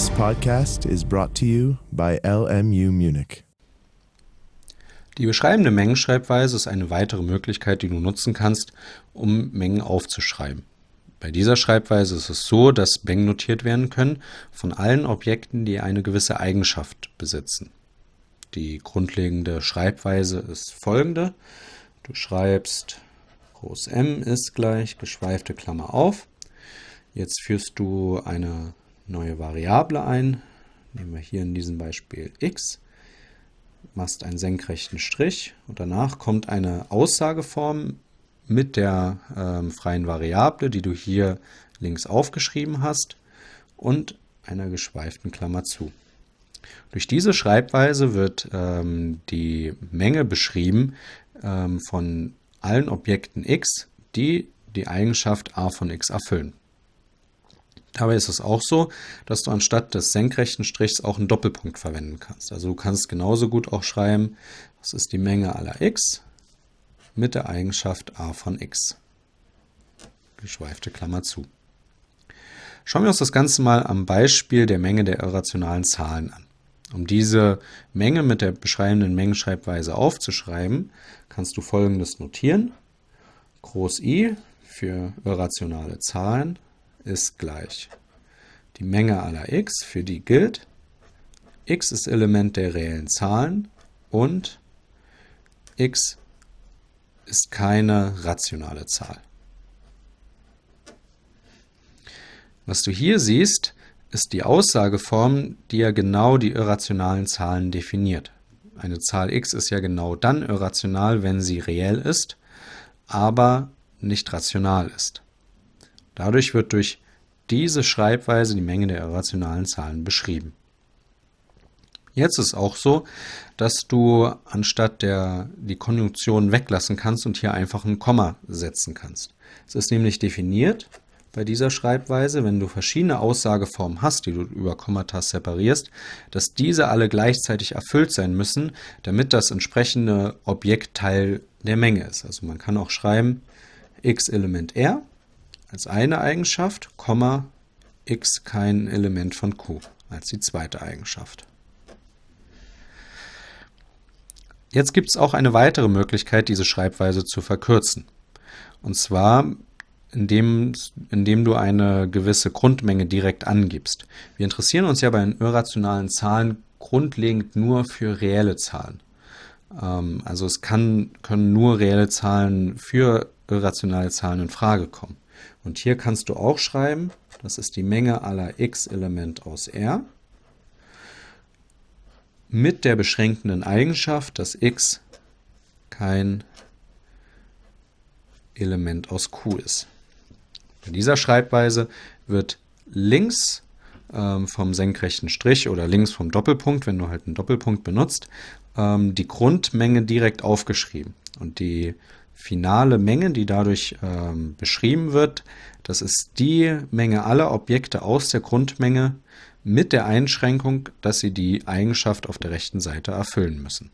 This podcast is brought to you by LMU Munich. Die beschreibende Mengenschreibweise ist eine weitere Möglichkeit, die du nutzen kannst, um Mengen aufzuschreiben. Bei dieser Schreibweise ist es so, dass Mengen notiert werden können von allen Objekten, die eine gewisse Eigenschaft besitzen. Die grundlegende Schreibweise ist folgende. Du schreibst Groß M ist gleich geschweifte Klammer auf. Jetzt führst du eine neue Variable ein. Nehmen wir hier in diesem Beispiel x. Machst einen senkrechten Strich und danach kommt eine Aussageform mit der ähm, freien Variable, die du hier links aufgeschrieben hast und einer geschweiften Klammer zu. Durch diese Schreibweise wird ähm, die Menge beschrieben ähm, von allen Objekten x, die die Eigenschaft a von x erfüllen. Dabei ist es auch so, dass du anstatt des senkrechten Strichs auch einen Doppelpunkt verwenden kannst. Also du kannst genauso gut auch schreiben, das ist die Menge aller x mit der Eigenschaft a von x. Geschweifte Klammer zu. Schauen wir uns das Ganze mal am Beispiel der Menge der irrationalen Zahlen an. Um diese Menge mit der beschreibenden Mengenschreibweise aufzuschreiben, kannst du folgendes notieren. Groß I für irrationale Zahlen ist gleich die Menge aller x, für die gilt, x ist Element der reellen Zahlen und x ist keine rationale Zahl. Was du hier siehst, ist die Aussageform, die ja genau die irrationalen Zahlen definiert. Eine Zahl x ist ja genau dann irrational, wenn sie reell ist, aber nicht rational ist. Dadurch wird durch diese Schreibweise die Menge der irrationalen Zahlen beschrieben. Jetzt ist auch so, dass du anstatt der die Konjunktion weglassen kannst und hier einfach ein Komma setzen kannst. Es ist nämlich definiert bei dieser Schreibweise, wenn du verschiedene Aussageformen hast, die du über Kommata separierst, dass diese alle gleichzeitig erfüllt sein müssen, damit das entsprechende Objekt Teil der Menge ist. Also man kann auch schreiben x Element R als eine Eigenschaft, Komma x kein Element von q als die zweite Eigenschaft. Jetzt gibt es auch eine weitere Möglichkeit, diese Schreibweise zu verkürzen. Und zwar indem, indem du eine gewisse Grundmenge direkt angibst. Wir interessieren uns ja bei den irrationalen Zahlen grundlegend nur für reelle Zahlen. Ähm, also es kann, können nur reelle Zahlen für irrationale Zahlen in Frage kommen. Und hier kannst du auch schreiben, das ist die Menge aller x-Element aus R mit der beschränkenden Eigenschaft, dass x kein Element aus Q ist. Bei dieser Schreibweise wird links ähm, vom senkrechten Strich oder links vom Doppelpunkt, wenn du halt einen Doppelpunkt benutzt, ähm, die Grundmenge direkt aufgeschrieben. Und die finale Menge, die dadurch ähm, beschrieben wird, das ist die Menge aller Objekte aus der Grundmenge mit der Einschränkung, dass sie die Eigenschaft auf der rechten Seite erfüllen müssen.